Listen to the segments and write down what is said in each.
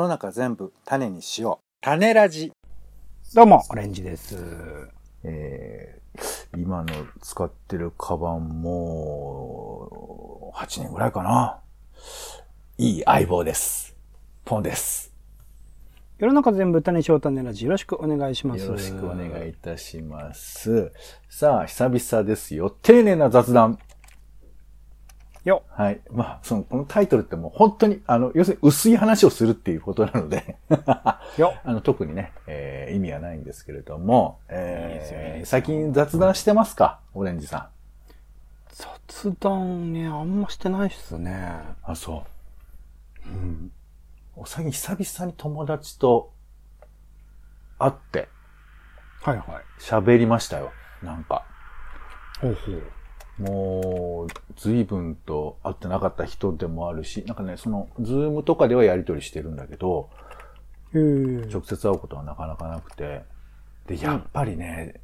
の中全部種にしよう。種ラジ。どうも、オレンジです。えー、今の使ってるカバンも、8年ぐらいかな。いい相棒です。ポンです。世の中全部種翔種ラジよろしくお願いします。よろしくお願いいたします。さあ、久々ですよ。丁寧な雑談。よ。はい。まあ、その、このタイトルってもう本当に、あの、要するに薄い話をするっていうことなので、よ。あの、特にね、えー意味はないんですけれども、えー最近雑談してますか？オレンジさん。雑談ね、あんましてないっすね。あ、そう。うん。最近久々に友達と会ってはいはい。喋りましたよ。なんか。ほうほう。もう、随分と会ってなかった人でもあるし、なんかね、その、 Zoom とかではやりとりしてるんだけど。直接会うことはなかなかなくて。で、やっぱりね、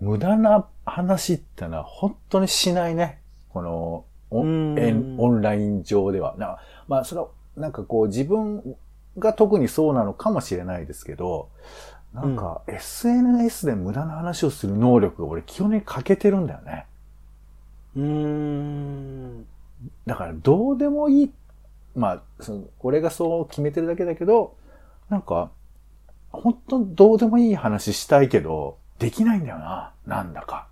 無駄な話ってのは本当にしないね。この、オンオンライン上では。なまあ、それは、なんかこう自分が特にそうなのかもしれないですけど、なんか SNS で無駄な話をする能力が俺基本的に欠けてるんだよね。うーん。だからどうでもいい。まあ、その、俺がそう決めてるだけだけど、なんか、本当どうでもいい話したいけど、できないんだよな。なんだか。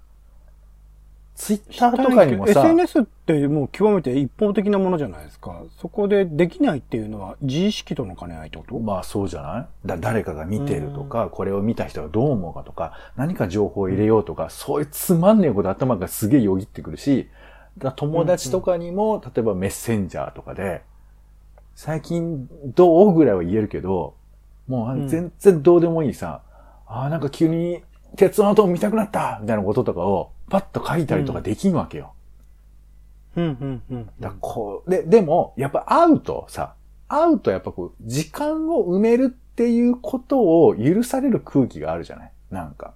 ツイッターとかにもさ、SNS ってもう極めて一方的なものじゃないですか。そこでできないっていうのは自意識との兼ね合いってこと？まあそうじゃない？だ誰かが見てるとか、これを見た人がどう思うかとか、何か情報を入れようとか、そういうつまんねえこと頭がすげえよぎってくるし、だ友達とかにも、例えばメッセンジャーとかで、最近どうぐらいは言えるけど、もう全然どうでもいいさ、ああ、なんか急に鉄の跡見たくなったみたいなこととかをパッと書いたりとかできんわけよ。うんうんうん。だこう、で、でも、やっぱ会うとさ、会うとやっぱこう、時間を埋めるっていうことを許される空気があるじゃない？なんか。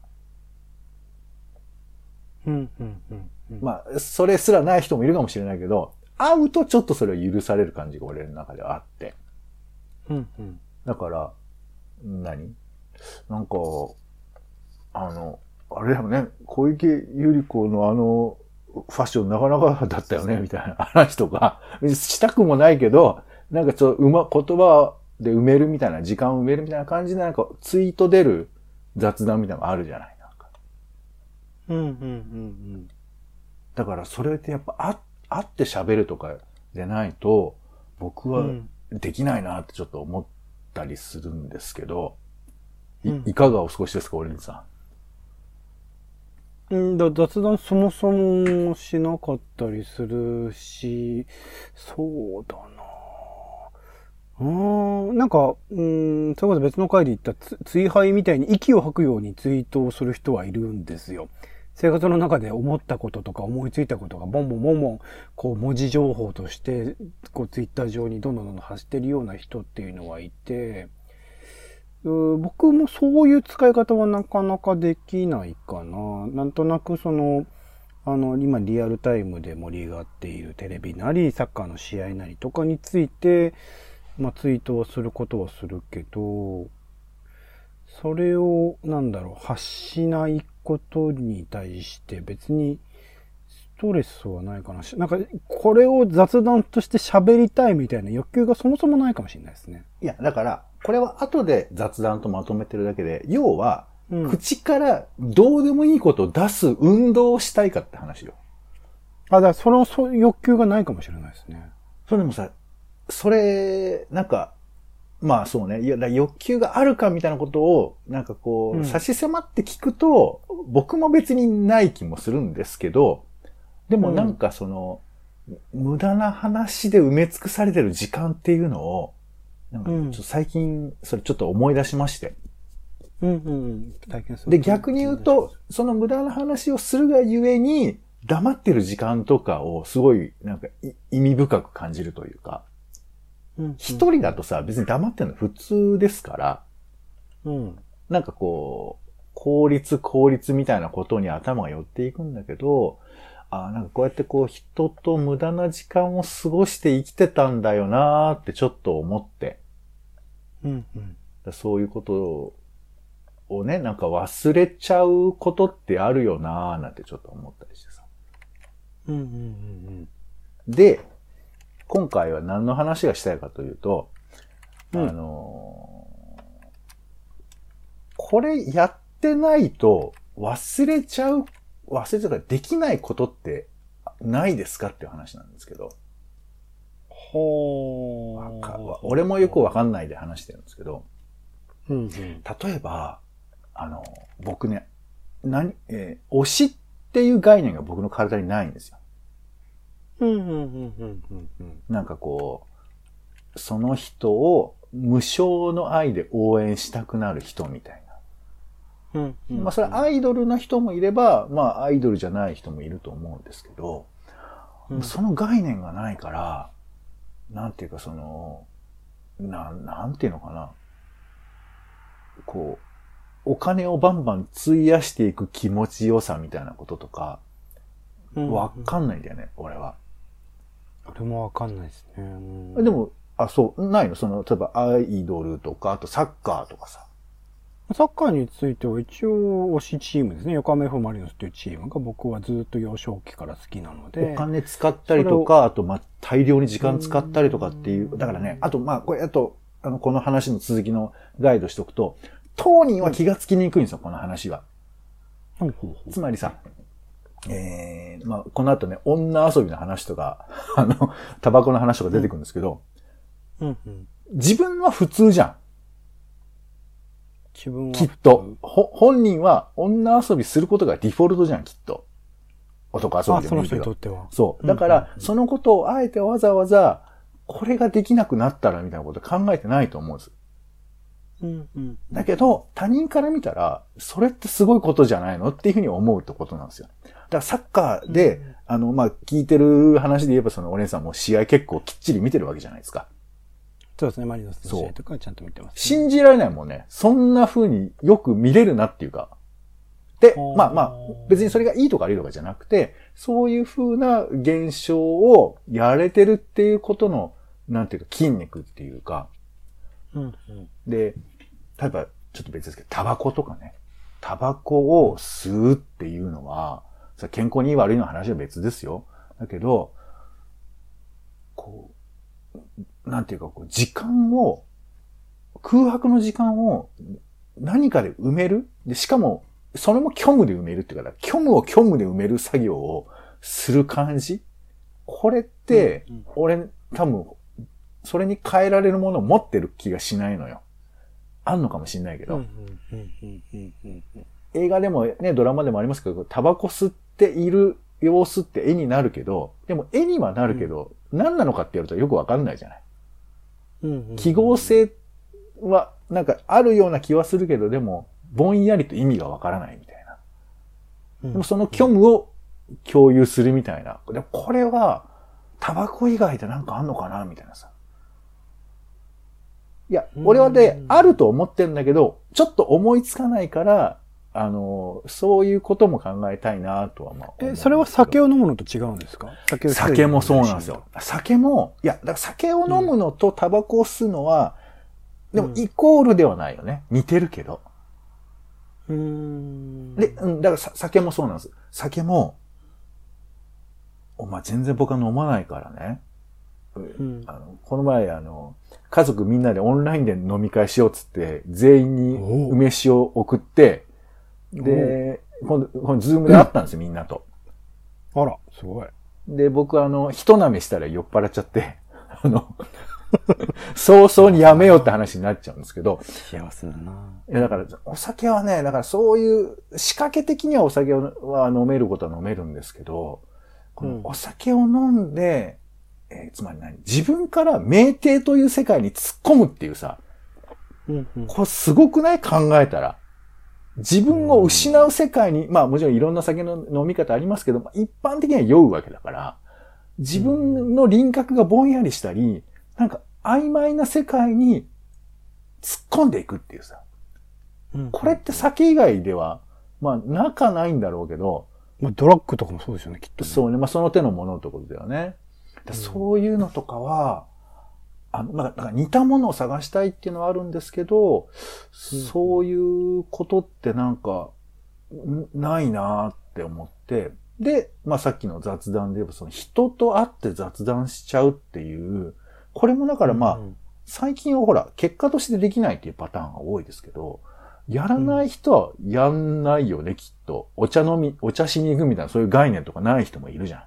うんうんうんうん。まあ、それすらない人もいるかもしれないけど、会うとちょっとそれを許される感じが俺の中ではあって。うんうん。だから、何？なんか、あの、あれだよね、小池百合子のあの、ファッションなかなかだったよね、みたいな話とか、したくもないけど、なんかちょっとうま、言葉で埋めるみたいな、時間を埋めるみたいな感じで、なんかツイート出る雑談みたいなのがあるじゃないなんか。うんうんうんだからそれってやっぱあ会って喋るとかでないと、僕はうん。できないなってちょっと思ったりするんですけど、いうんいかがお過ごしですか、オレンジさん？うんだ雑談そもそもしなかったりするし、そうだなうん、なんか、うん、それこそ別の回で言った追廃みたいに息を吐くようにツイートをする人はいるんですよ。生活の中で思ったこととか思いついたことがボンボンボンボン、こう文字情報として、こうツイッター上にどんどんどんどん発してるような人っていうのはいて、僕もそういう使い方はなかなかできないかな。なんとなくその、あの、今リアルタイムで盛り上がっているテレビなり、サッカーの試合なりとかについて、まあツイートをすることはするけど、それを、なんだろう、発しないことに対して別にトレスはないかな。しなんか、これを雑談として喋りたいみたいな欲求がそもそもないかもしれないですね。いや、だから、これは後で雑談とまとめてるだけで、要は、うん。口からどうでもいいことを出す運動をしたいかって話よ。あ、だからその欲求がないかもしれないですね。それでもさ、それ、なんか、まあそうね。いや、欲求があるかみたいなことを、なんかこう、うん差し迫って聞くと、僕も別にない気もするんですけど、でもなんかその、無駄な話で埋め尽くされてる時間っていうのを、なんか最近、それちょっと思い出しまして。うんうんうん。体験する。で、逆に言うと、その無駄な話をするがゆえに、黙ってる時間とかをすごい、なんかい意味深く感じるというか、うん、一人だとさ、別に黙ってるの普通ですから、うん。なんかこう、効率効率みたいなことに頭が寄っていくんだけど、あなんかこうやってこう人と無駄な時間を過ごして生きてたんだよなーってちょっと思って。うんうん。だそういうことをね、なんか忘れちゃうことってあるよなーなんてちょっと思ったりしてさ。うんうんうんで、今回は何の話がしたいかというと、うんあのーこれやってないと忘れちゃう、忘れちゃうからできないことってないですかっていう話なんですけど、ほわか俺もよくわかんないで話してるんですけど、うんうん。例えば、あの、僕ね、何、えー推しっていう概念が僕の体にないんですよ。うんうんうんうんうんうん。なんかこう、その人を無償の愛で応援したくなる人みたいうんうな。んまあそれはアイドルな人もいれば、まあアイドルじゃない人もいると思うんですけど、うんその概念がないから、なんていうかその、なん、なんていうのかな。こう、お金をバンバン費やしていく気持ちよさみたいなこととか、わかんないんだよね、俺は。俺もわかんないですね。うんで、も、あ、そう、ないの？その、例えばアイドルとか、あとサッカーとかさ。サッカーについては一応推しチームですね。横浜 F・ マリノスというチームが僕はずっと幼少期から好きなので。お金使ったりとか、あと、まあ、大量に時間使ったりとかっていう。だからね、あと、まあ、これ、あと、あの、この話の続きのガイドしておくと、当人は気がつきにくいんですよ、この話は。つまりさ、えー、まあ、この後ね、女遊びの話とか、あの、タバコの話とか出てくるんですけど、う。うんうん。自分は普通じゃん。自分は。きっと。。ほ、本人は女遊びすることがディフォルトじゃん、きっと。男遊びでもいいけど。人にとっては。そう。うんだから、うんうんそのことをあえてわざわざ、これができなくなったらみたいなこと考えてないと思うんです。うんうん。だけど、他人から見たら、それってすごいことじゃないのっていうふうに思うってことなんですよ。だからサッカーで、うんあの、まあ、聞いてる話で言えば、そのお姉さんも試合結構きっちり見てるわけじゃないですか。そうですね。マリノスの試合とかはちゃんと見てます、ね。信じられないもんね。そんな風によく見れるなっていうか。でまあまあ、別にそれがいいとか悪いとかじゃなくて、そういう風な現象をやれてるっていうことの、なんていうか筋肉っていうか、うんうん。で、例えば、ちょっと別ですけど、タバコとかね。タバコを吸うっていうのは、健康にいい悪いの話は別ですよ。だけど、こう、なんていうか、こう、時間を、空白の時間を何かで埋める？で、しかも、それも虚無で埋めるっていうか、虚無を虚無で埋める作業をする感じ？これって、俺、多分、それに変えられるものを持ってる気がしないのよ。あんのかもしんないけど、映画でもね、ドラマでもありますけど、タバコ吸っている様子って絵になるけど、でも絵にはなるけど、何なのかってやるとよくわかんないじゃない。記号性はなんかあるような気はするけど、でも、ぼんやりと意味がわからないみたいな。うん、でもその虚無を共有するみたいな。でもこれは、タバコ以外でなんかあんのかなみたいなさ。いや、俺はねう、んあると思ってんだけど、ちょっと思いつかないから、あの、そういうことも考えたいなとはまあ思うんえ、それは酒を飲むのと違うんですか？酒酒もそうなんですよ。酒も、いや、だから酒を飲むのとタバコを吸うのは、でもうんイコールではないよね。似てるけど。うーん。で、うん、だからさ酒もそうなんです。酒も、お前全然僕は飲まないからね。うんあのこの前、あの、家族みんなでオンラインで飲み会しようっつって、全員に梅酒を送って、で、今度、今度ズームで会ったんですよ、みんなと。あら、すごい。で、僕あの、一舐めしたら酔っ払っちゃって、あの、早々にやめようって話になっちゃうんですけど、幸せだな。いやだから、お酒はね、だからそういう、仕掛け的にはお酒は飲めることは飲めるんですけど、このお酒を飲んで、えーつまり何？自分から酩酊という世界に突っ込むっていうさ、うんうん。これすごくない？考えたら。自分を失う世界に、まあもちろんいろんな酒の飲み方ありますけど、まあ一般的には酔うわけだから、自分の輪郭がぼんやりしたり、なんか曖昧な世界に突っ込んでいくっていうさ。うんこれって酒以外では、まあ、なかないんだろうけど、まあ、ドラッグとかもそうですよね、きっと、ね。そうね、まあ、その手のものってことだよね。だそういうのとかは、あの、なんかなんか似たものを探したいっていうのはあるんですけど、そういうことってなんか、んないなって思って、で、まあさっきの雑談で言えば、その人と会って雑談しちゃうっていう、これもだからまあ、うん最近はほら、結果としてできないっていうパターンが多いですけど、やらない人はやんないよね、きっと。お茶飲み、お茶しに行くみたいな、そういう概念とかない人もいるじゃ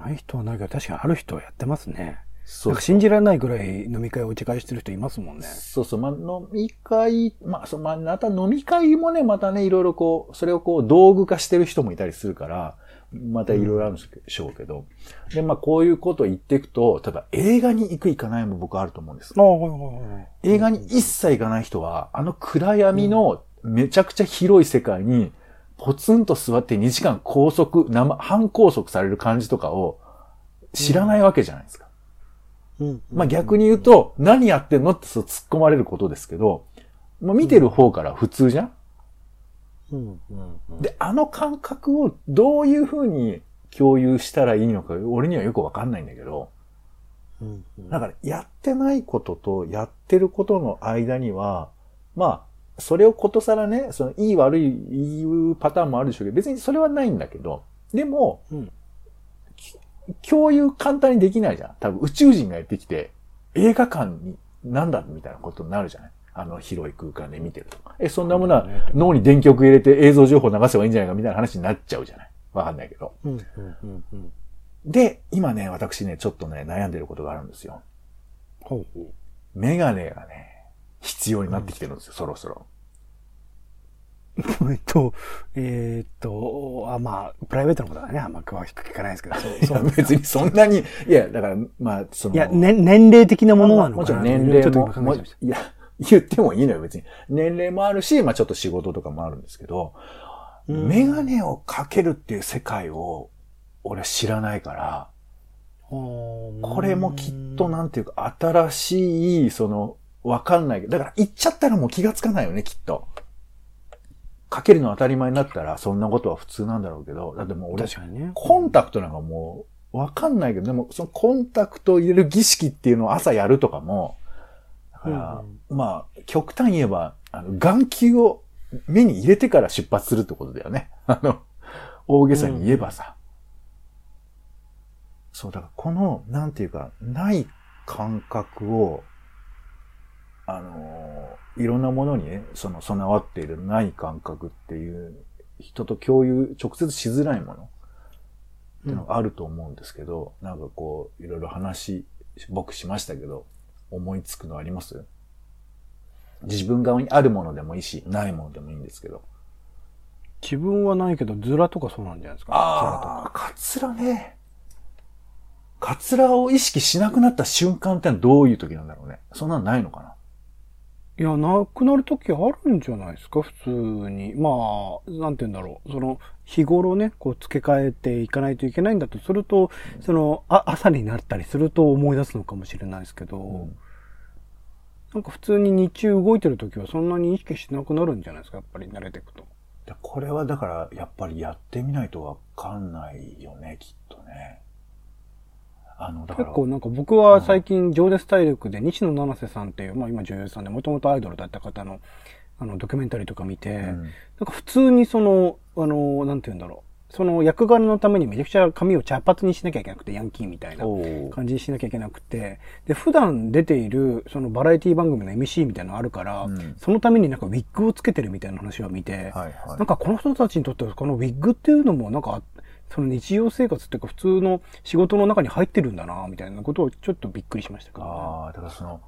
ん。ない人はないけど、確かにある人はやってますね。そなんか信じられないぐらい飲み会を打ち返してる人いますもんね。そうそう、まあ、飲み会、まあ、そう、まあ、また飲み会もね、またね、いろいろこう、それをこう、道具化してる人もいたりするから、またいろいろあるんでしょうけど。で、まあ、こういうことを言っていくと、例えば映画に行く行かないも僕あると思うんです。ああ、はいはいはい。映画に一切行かない人は、あの暗闇のめちゃくちゃ広い世界に、ポツンと座って2時間拘束、生、半拘束される感じとかを知らないわけじゃないですか。うん。まあ逆に言うと、何やってんのってそう突っ込まれることですけど、もう見てる方から普通じゃん？うん。うん。うん。で、あの感覚をどういう風に共有したらいいのか、俺にはよくわかんないんだけど、うん。うん。だからやってないこととやってることの間には、まあ、それをことさらね、そのいい悪い言うパターンもあるでしょうけど、別にそれはないんだけど、でも、うん。き共有簡単にできないじゃん。多分宇宙人がやってきて、映画館になんだみたいなことになるじゃない？あの広い空間で見てると。え、そんなものは脳に電極入れて映像情報流せばいいんじゃないかみたいな話になっちゃうじゃない？わかんないけど。うんうんうんうんで、今ね、私ね、ちょっとね、悩んでることがあるんですよ。ほうほうメガネがね、必要になってきてるんですよ、そろそろ。えっと、えーっと、あ、まあ、プライベートのことはね、あんま詳しく聞かないですけど、そう 別にそんなに、いや、だから、まあ、その、いや、ね、年齢的なものなのもちろんかな年齢もちょっと。いや、言ってもいいのよ、別に。年齢もあるし、まあちょっと仕事とかもあるんですけど、うんメガネをかけるっていう世界を、俺は知らないから、ここれもきっとなんていうか、新しい、その、わかんないけど、だから行っちゃったらもう気がつかないよね、きっと。かけるの当たり前になったら、そんなことは普通なんだろうけど、だってもう俺、確かにね。コンタクトなんかもう、わかんないけど、でも、そのコンタクトを入れる儀式っていうのを朝やるとかも、だから、まあ、極端に言えば、あの、眼球を目に入れてから出発するってことだよね。あの、大げさに言えばさ。そう、だからこの、なんていうか、ない感覚を、あの、いろんなものにね、その備わっているない感覚っていう、人と共有、直接しづらいものっていうのがあると思うんですけど、なんかこう、いろいろ話、僕しましたけど、思いつくのあります？自分側にあるものでもいいし、ないものでもいいんですけど。自分はないけど、ズラとかそうなんじゃないですか？ああ、カツラね。カツラを意識しなくなった瞬間ってのはどういう時なんだろうね。そんなのないのかな？いや、なくなるときあるんじゃないですか、普通に。まあ、なんて言うんだろう。その、日頃ね、こう付け替えていかないといけないんだとすると、その、あ、朝になったりすると思い出すのかもしれないですけど、んなんか普通に日中動いてるときはそんなに意識しなくなるんじゃないですか、やっぱり慣れていくと。でこれはだから、やっぱりやってみないとわかんないよね、きっとね。あの、だから。結構なんか僕は最近、情熱大陸で西野七瀬さんっていう、まあ今女優さんで、もともとアイドルだった方の、あの、ドキュメンタリーとか見て、うんなんか普通にその、あの、なんて言うんだろう。その役柄のためにめちゃくちゃ髪を茶髪にしなきゃいけなくて、ヤンキーみたいな感じにしなきゃいけなくて、で、普段出ている、そのバラエティ番組の MC みたいなのがあるから、うんそのためになんかウィッグをつけてるみたいな話を見て、はいはい。なんかこの人たちにとってはこのウィッグっていうのもなんか、その日常生活っていうか普通の仕事の中に入ってるんだな、みたいなことをちょっとびっくりしましたけど、ね。ああ、だからその、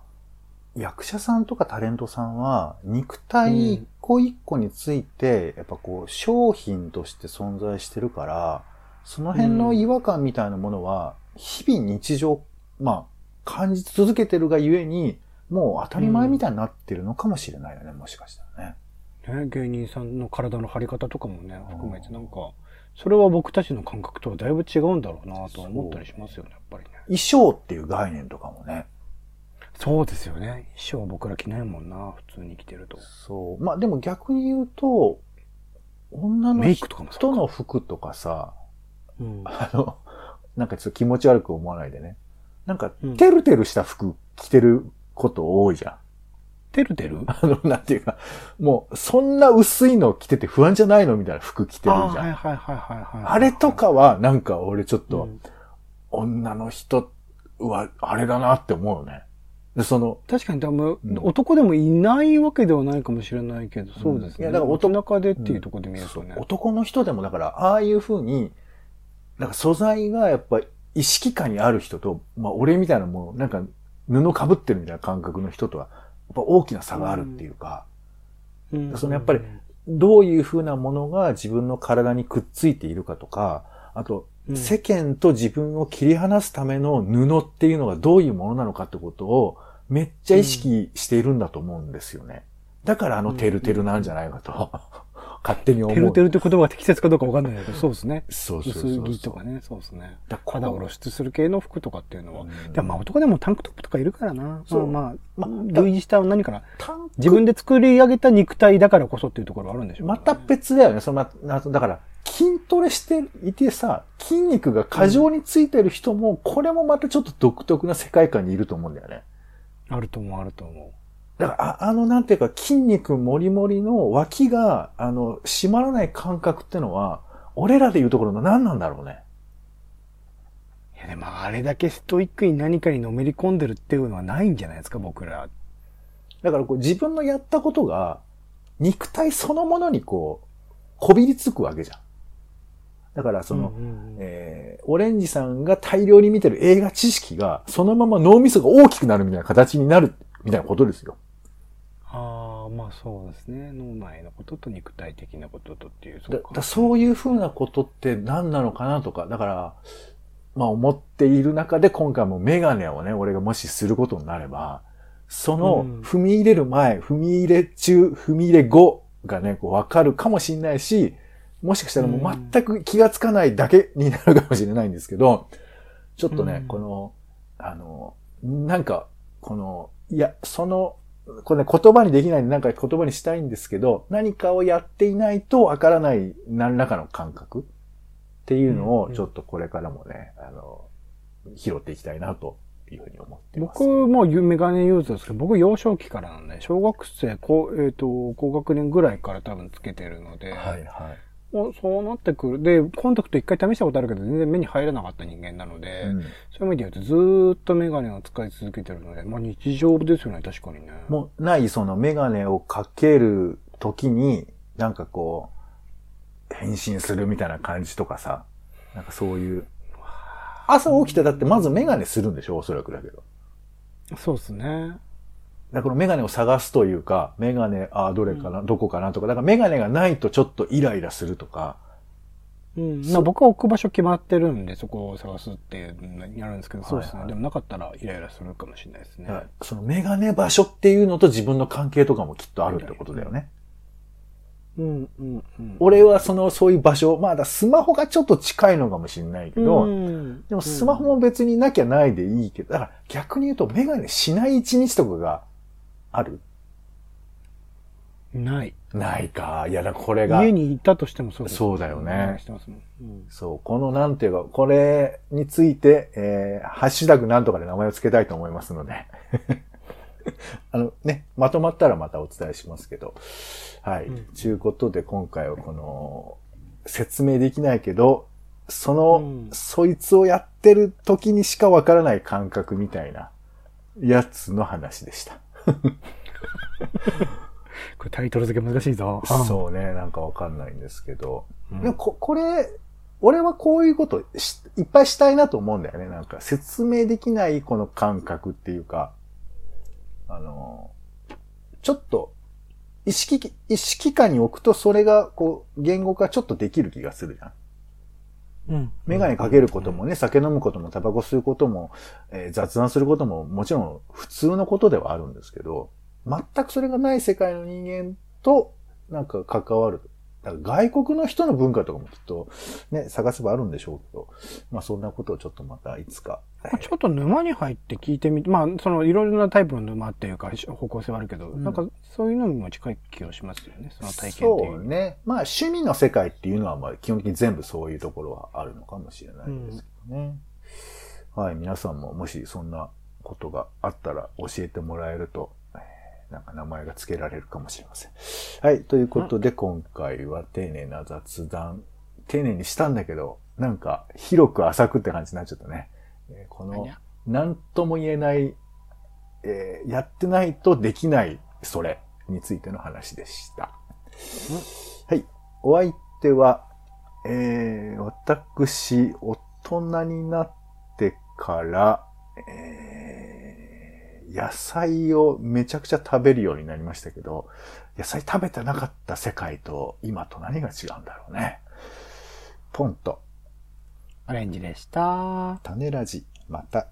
役者さんとかタレントさんは、肉体一個一個について、やっぱこう、商品として存在してるから、その辺の違和感みたいなものは、日々日常、まあ、感じ続けてるがゆえに、もう当たり前みたいになってるのかもしれないよね、もしかしたらね。ね、芸人さんの体の張り方とかもね、含めてなんか、それは僕たちの感覚とはだいぶ違うんだろうなとは思ったりしますよね、やっぱりね。衣装っていう概念とかもね。そうですよね。衣装は僕ら着ないもんな、普通に着てると。そう。まあでも逆に言うと、女のメイクとかもそうか人の服とかさ、うん。あの、なんかちょっと気持ち悪く思わないでね。なんかうん、てるてるした服着てること多いじゃん。てるてる？あの、なんていうか、もう、そんな薄いの着てて不安じゃないのみたいな服着てるあじゃん。はいはいはいはいはい。あれとかは、なんか俺ちょっうと、ん女の人は、あれだなって思うよね。で、その、確かに、でもうん男でもいないわけではないかもしれないけど、そうですね。いやだから男中でっていうところで見るとね。男の人でもだから、ああいう風に、なんか素材がやっぱ意識下にある人と、まあ俺みたいなもうなんか布被ってるみたいな感覚の人とは、やっぱ大きな差があるっていうか、うん。そのやっぱりどういう風なものが自分の体にくっついているかとか、あと、うん。世間と自分を切り離すための布っていうのがどういうものなのかってことをめっちゃ意識しているんだと思うんですよね。だからあのテルテルなんじゃないかと、勝手に思う。てるてるって言葉が適切かどうかわかんないけど、そうですね。そうそうそう薄着とかね、そうですね。だ肌を露出する系の服とかっていうのは。うんでもまあ男でもタンクトップとかいるからな。そうまあまあ、ま類似した何から、自分で作り上げた肉体だからこそっていうところはあるんでしょうねまた別だよね。そのま、なだから、筋トレしていてさ、筋肉が過剰についてる人も、これもまたちょっと独特な世界観にいると思うんだよね。あると思う、あると思だから、ああの、なんていうか、筋肉もりもりの脇が、あの、締まらない感覚ってのは、俺らで言うところの何なんだろうね。う。いやでもあれだけストイックに何かにのめり込んでるっていうのはないんじゃないですか、僕ら。だからこう、自分のやったことが、肉体そのものにこう、こびりつくわけじゃん。だから、その、うんうんうんえーオレンジさんが大量に見てる映画知識が、そのまま脳みそが大きくなるみたいな形になる、みたいなことですよ。ああ、まあそうですね。脳内のことと肉体的なこととっていう。だだそういうふうなことって何なのかなとか、だから、まあ思っている中で今回もメガネをね、俺がもしすることになれば、そのうん踏み入れる前、踏み入れ中、踏み入れ後がね、こうわかるかもしれないし、もしかしたらもう全く気がつかないだけになるかもしれないんですけど、ちょっとね、うんこの、あの、なんか、この、いや、その、これね、言葉にできないんで、なんか言葉にしたいんですけど、何かをやっていないとわからない何らかの感覚っていうのを、うんちょっとこれからもね、あの、拾っていきたいなというふうに思ってます。僕もメガネユーザーですけど、僕幼少期からなんで、小学生、高えっ、と、高学年ぐらいから多分つけてるので、はいはい。おそうなってくる。で、コンタクト一回試したことあるけど、全然目に入らなかった人間なので、うんそういう意味で言うとずーっとメガネを使い続けてるので、まあ日常ですよね、確かにね。もうない、そのメガネをかける時に、なんかこう、変身するみたいな感じとかさ、なんかそういう。朝起きてだってまずメガネするんでしょおそらくだけど。そうですね。だからメガネを探すというか、メガネ、ああ、どれかな、どこかなとか、だからメガネがないとちょっとイライラするとか、うん。まあ僕は置く場所決まってるんで、そこを探すっていうのにやるんですけど、そうですね。はいはいでもなかったらイライラするかもしれないですねだか。らそのメガネ場所っていうのと自分の関係とかもきっとあるってことだよね。うん、うん、うん。俺はその、そういう場所、まあだスマホがちょっと近いのかもしれないけど、うんでもスマホも別になきゃないでいいけど、だから逆に言うとメガネしない一日とかがある？ない。ないか。いやだからこれが、家にいたとしてもそうです。そうだよねしてますもん。うんそう、このなんていうか、これについて、えー、ハッシュタグなんとかで名前を付けたいと思いますので。あのね、まとまったらまたお伝えしますけど。はい。うんちゅうことで今回はこの、説明できないけど、その、うんそいつをやってる時にしかわからない感覚みたいなやつの話でした。これタイトル付け難しいぞ。そうね、なんかわかんないんですけど。うん。でもこ、これ、俺はこういうことしいっぱいしたいなと思うんだよね。なんか説明できないこの感覚っていうか、あの、ちょっと意識、意識下に置くとそれがこう言語化ちょっとできる気がするじゃん。うん。メガネかけることもね、酒飲むことも、タバコ吸うことも、えー雑談することももちろん普通のことではあるんですけど、全くそれがない世界の人間となんか関わる。だから外国の人の文化とかもきっとね、探せばあるんでしょうけど、まあそんなことをちょっとまたいつか。まあちょっと沼に入って聞いてみて、まあ、そのいろいろなタイプの沼っていうか方向性はあるけど、んなんかそういうのにも近い気がしますよね。その体験っていう。そうね。まあ趣味の世界っていうのはまあ基本的に全部そういうところはあるのかもしれないですけどね。はい、皆さんももしそんなことがあったら教えてもらえると、えーなんか名前が付けられるかもしれません。はい、ということで今回は丁寧な雑談、丁寧にしたんだけど、なんか広く浅くって感じになっちゃったね。えーこのなんとも言えない、えーやってないとできないそれについての話でした。はい。お相手は、えー、私、大人になってから、えー、野菜をめちゃくちゃ食べるようになりましたけど、野菜食べてなかった世界と今と何が違うんだろうね。ポンと、オレンジでした。種ラジ、また